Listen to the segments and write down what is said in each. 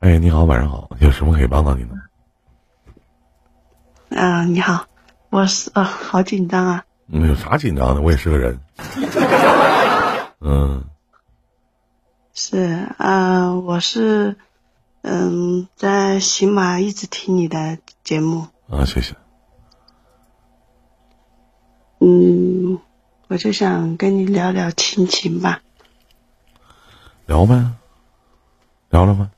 哎，你好，晚上好，有什么可以帮到你的？啊，你好，我是啊，好紧张啊。嗯，有啥紧张的？我也是个人。嗯，是啊，我是嗯，在喜马一直听你的节目。啊，谢谢。嗯，我就想跟你聊聊亲情吧。聊呗。聊了吗？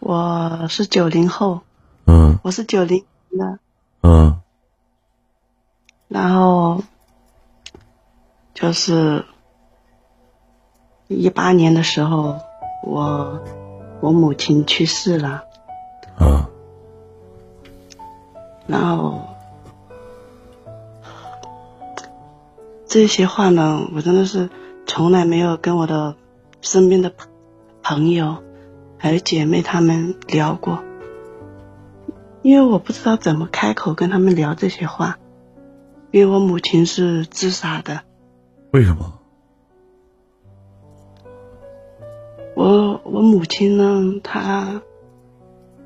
我是九零后，嗯，我是九零的，嗯，然后就是一八年的时候，我我母亲去世了，嗯，然后这些话呢，我真的是从来没有跟我的身边的朋朋友。还有姐妹她们聊过，因为我不知道怎么开口跟他们聊这些话，因为我母亲是自杀的。为什么？我我母亲呢，她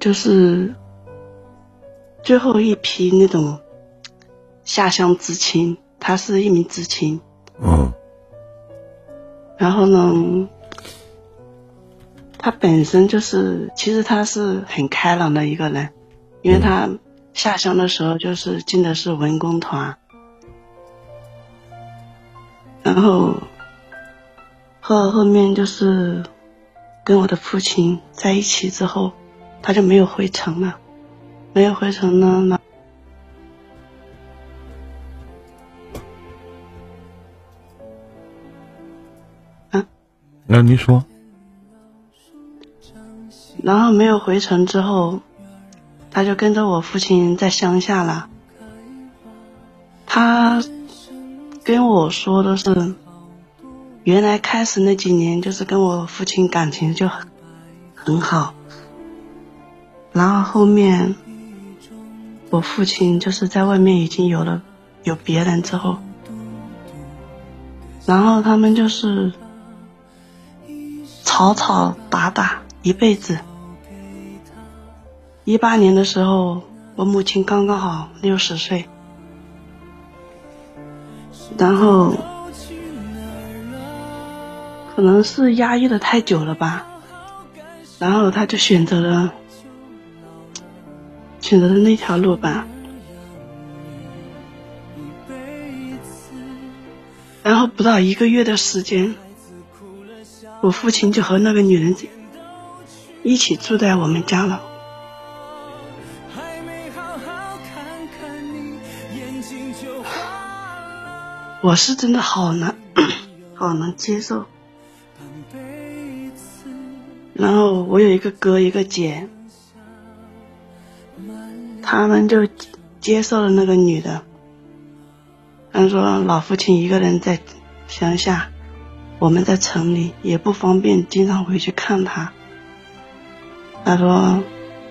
就是最后一批那种下乡知青，她是一名知青。嗯。然后呢？他本身就是，其实他是很开朗的一个人，因为他下乡的时候就是进的是文工团，然后后后面就是跟我的父亲在一起之后，他就没有回城了，没有回城呢，那啊，那您说。然后没有回城之后，他就跟着我父亲在乡下了。他跟我说的是，原来开始那几年就是跟我父亲感情就很很好，然后后面我父亲就是在外面已经有了有别人之后，然后他们就是吵吵打打一辈子。一八年的时候，我母亲刚刚好六十岁，然后可能是压抑的太久了吧，然后他就选择了选择了那条路吧，然后不到一个月的时间，我父亲就和那个女人一起住在我们家了。我是真的好难，好难接受。然后我有一个哥，一个姐，他们就接受了那个女的。他说老父亲一个人在乡下，我们在城里也不方便经常回去看他。他说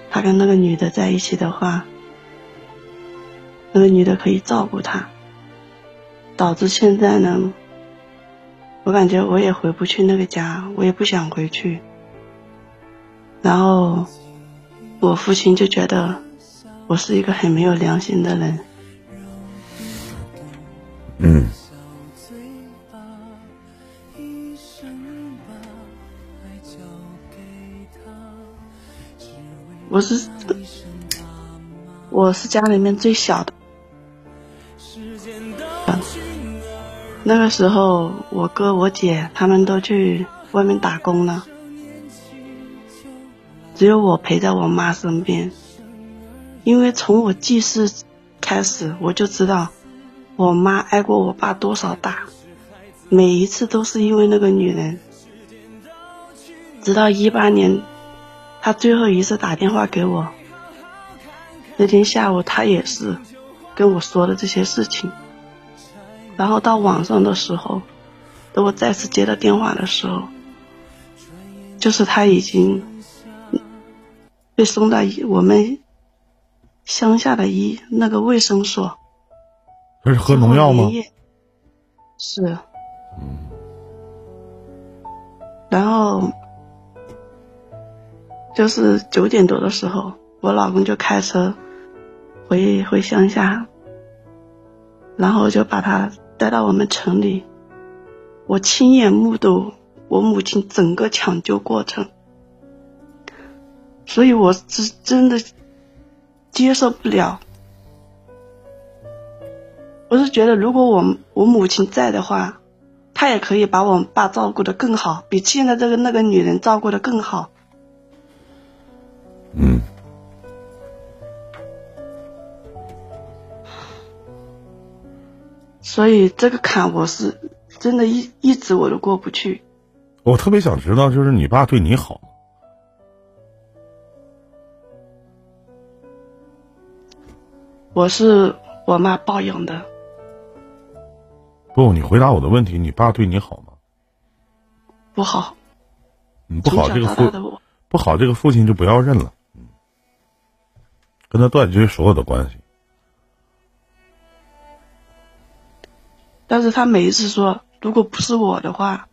他跟那个女的在一起的话，那个女的可以照顾他。导致现在呢，我感觉我也回不去那个家，我也不想回去。然后我父亲就觉得我是一个很没有良心的人。嗯。我是我是家里面最小的。那个时候，我哥、我姐他们都去外面打工了，只有我陪在我妈身边。因为从我记事开始，我就知道我妈挨过我爸多少打，每一次都是因为那个女人。直到一八年，她最后一次打电话给我，那天下午她也是跟我说的这些事情。然后到晚上的时候，等我再次接到电话的时候，就是他已经被送到我们乡下的医那个卫生所。他是喝农药吗？是。然后就是九点多的时候，我老公就开车回回乡下，然后就把他带到我们城里，我亲眼目睹我母亲整个抢救过程，所以我是真的接受不了。我是觉得，如果我我母亲在的话，她也可以把我爸照顾的更好，比现在这个那个女人照顾的更好。嗯，所以这个坎我是真的，一一直我都过不去。我特别想知道，就是你爸对你好吗？我是我妈抱养的。不，你回答我的问题，你爸对你好吗？不好。你，不好，这个父不好，这个父亲就不要认了。跟他断绝所有的关系，但是他每一次说，如果不是我的话，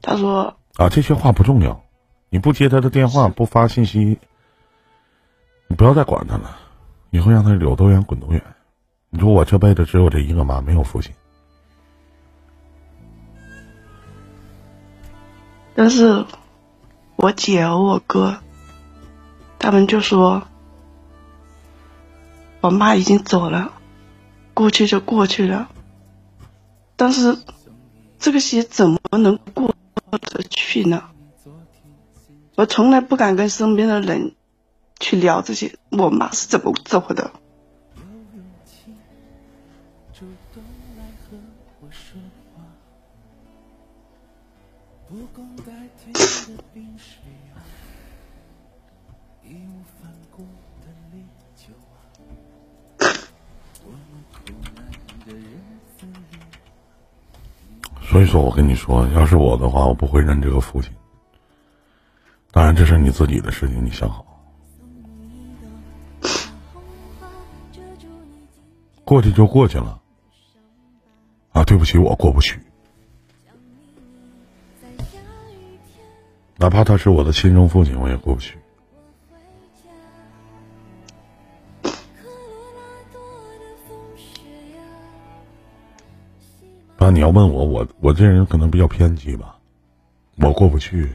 他说啊，这些话不重要，你不接他的电话，不发信息，你不要再管他了，以后让他有多远滚多远。你说我这辈子只有这一个妈，没有父亲，但是我姐和我哥。他们就说：“我妈已经走了，过去就过去了。但是这个些怎么能过得去呢？我从来不敢跟身边的人去聊这些，我妈是怎么走的。”所以说，我跟你说，要是我的话，我不会认这个父亲。当然，这是你自己的事情，你想好。过去就过去了。啊，对不起，我过不去。哪怕他是我的亲生父亲，我也过不去。那你要问我，我我这人可能比较偏激吧，我过不去。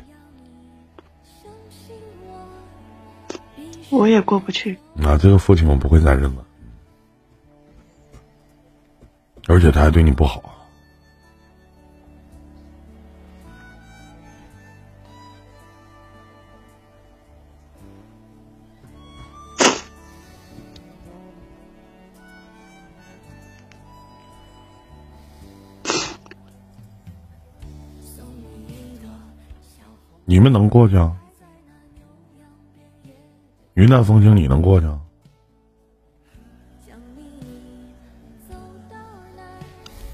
我也过不去。那这个父亲我不会再认了，而且他还对你不好。你们能过去啊？云淡风轻，你能过去啊？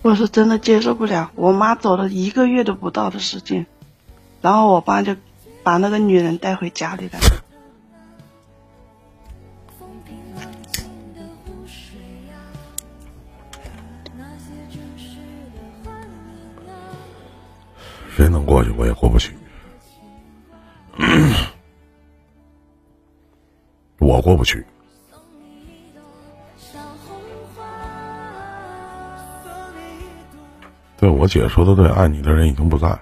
我是真的接受不了，我妈走了一个月都不到的时间，然后我爸就把那个女人带回家里来。谁能过去，我也过不去。过不去。对我姐说的对，爱你的人已经不在，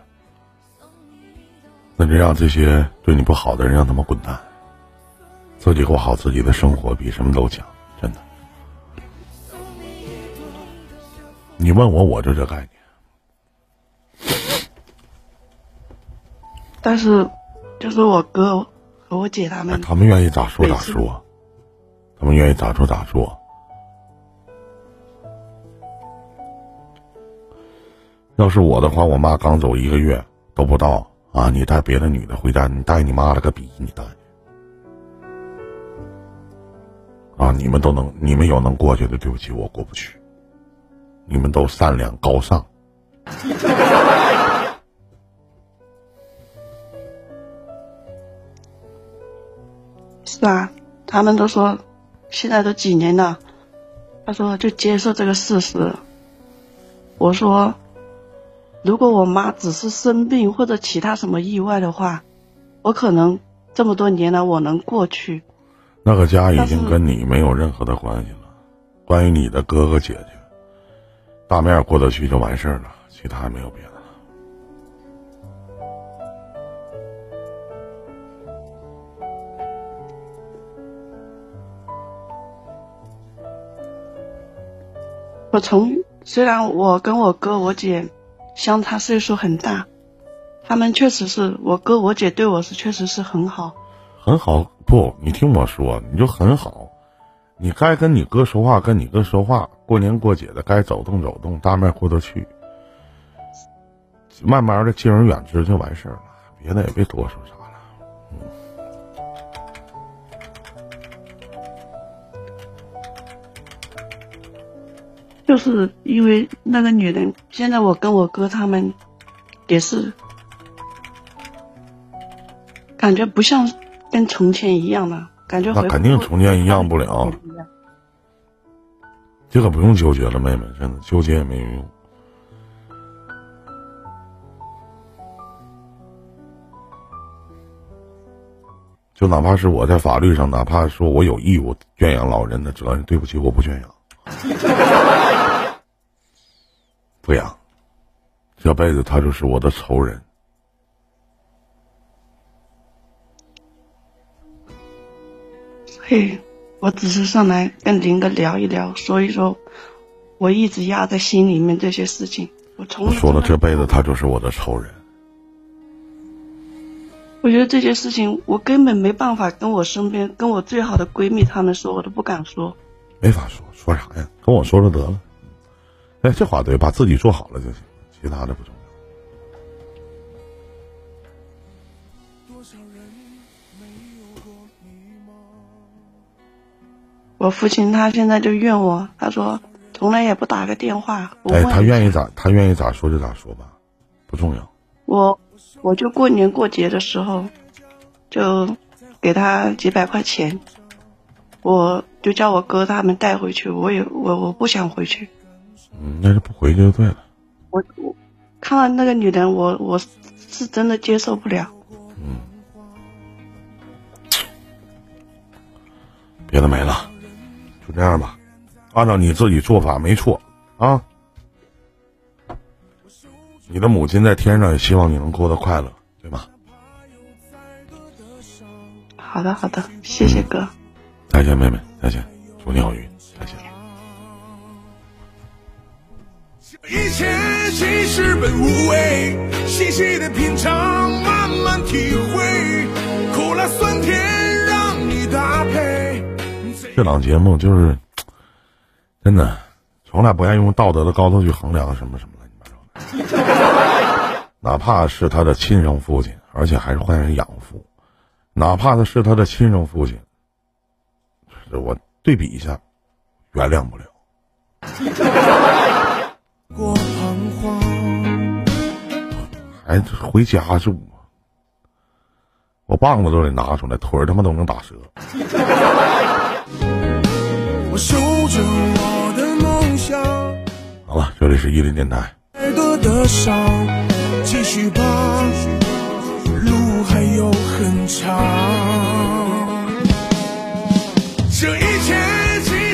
那就让这些对你不好的人让他们滚蛋，自己过好自己的生活比什么都强，真的。你问我，我就这概念。但是。就是我哥我姐他们，他们愿意咋说咋说，他们愿意咋说咋说。要是我的话，我妈刚走一个月都不到啊！你带别的女的回家，你带你妈了个逼！你带啊！你们都能，你们有能过去的，对不起，我过不去。你们都善良高尚。是啊，他们都说，现在都几年了，他说就接受这个事实。我说，如果我妈只是生病或者其他什么意外的话，我可能这么多年来我能过去。那个家已经跟你没有任何的关系了。关于你的哥哥姐姐，大面过得去就完事儿了，其他没有别的我从虽然我跟我哥我姐相差岁数很大，他们确实是我哥我姐对我是确实是很好，很好。不，你听我说，你就很好。你该跟你哥说话，跟你哥说话。过年过节的，该走动走动，大面过得去。慢慢的，敬而远之就完事儿了，别的也别多说啥了。嗯就是因为那个女人，现在我跟我哥他们也是感觉不像跟从前一样了。感觉那肯定从前一样不了，这个不用纠结了，妹妹，真的纠结也没有用。就哪怕是我在法律上，哪怕说我有义务圈养老人的责任，对不起，我不圈养，不养，这辈子他就是我的仇人。嘿，我只是上来跟林哥聊一聊，说一说，我一直压在心里面这些事情。我从说了，这辈子他就是我的仇人。我觉得这些事情，我根本没办法跟我身边跟我最好的闺蜜他们说，我都不敢说。没法说，说啥呀？跟我说说得了。哎，这话对，把自己做好了就行，其他的不重要。我父亲他现在就怨我，他说从来也不打个电话。哎，他愿意咋他愿意咋说就咋说吧，不重要。我我就过年过节的时候，就给他几百块钱，我就叫我哥他们带回去。我也我我不想回去。嗯，那就不回去就对了。我我看到那个女人，我我是真的接受不了。嗯，别的没了。就这样吧，按照你自己做法没错啊。你的母亲在天上也希望你能过得快乐，对吧？好的，好的，谢谢哥。再见，妹妹，再见，祝你好运，再见。一切其实本无味，细细的品尝，慢慢体会，苦辣酸甜让你搭配。这档节目就是真的，从来不愿意用道德的高度去衡量什么什么乱七八糟的。哪怕是他的亲生父亲，而且还是换成养父，哪怕他是他的亲生父亲，我对比一下，原谅不了。孩子回家住，我棒子都得拿出来，腿儿他妈都能打折。我守着我的梦想。好了，这里是伊林电台。继续吧，路还有很长。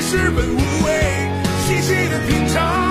其实本无味，细细的品尝。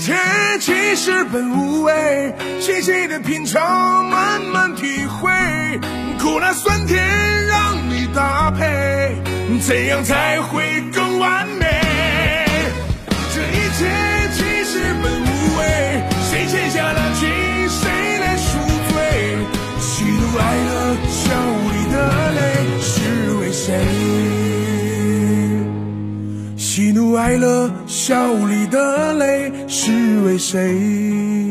切其实本无味，细细的品尝，慢慢体会，苦辣酸甜让你搭配，怎样才会更完美？这一切其实本无味，谁欠下了情，谁来赎罪？喜怒哀乐，笑里的泪是为谁？喜怒哀乐。笑里的泪是为谁？